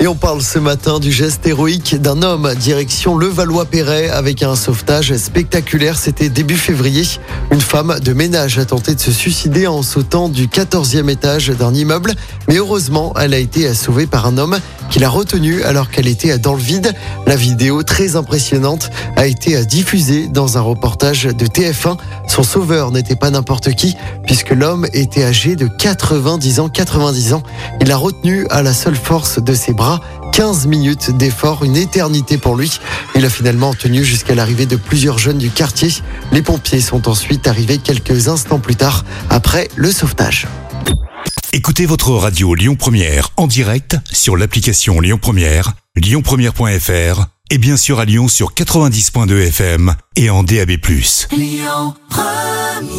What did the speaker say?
Et on parle ce matin du geste héroïque d'un homme direction Levallois-Perret avec un sauvetage spectaculaire. C'était début février. Une femme de ménage a tenté de se suicider en sautant du 14e étage d'un immeuble. Mais heureusement, elle a été sauvée par un homme qui l'a retenue alors qu'elle était dans le vide. La vidéo très impressionnante a été diffusée dans un reportage de TF1. Son sauveur n'était pas n'importe qui puisque l'homme était âgé de 90 ans, 90 ans. Il l'a retenu à la seule force de ses bras 15 minutes d'effort, une éternité pour lui. Il a finalement tenu jusqu'à l'arrivée de plusieurs jeunes du quartier. Les pompiers sont ensuite arrivés quelques instants plus tard après le sauvetage. Écoutez votre radio Lyon Première en direct sur l'application Lyon Première, lyonpremière.fr et bien sûr à Lyon sur 90.2 FM et en DAB+. Lyon Première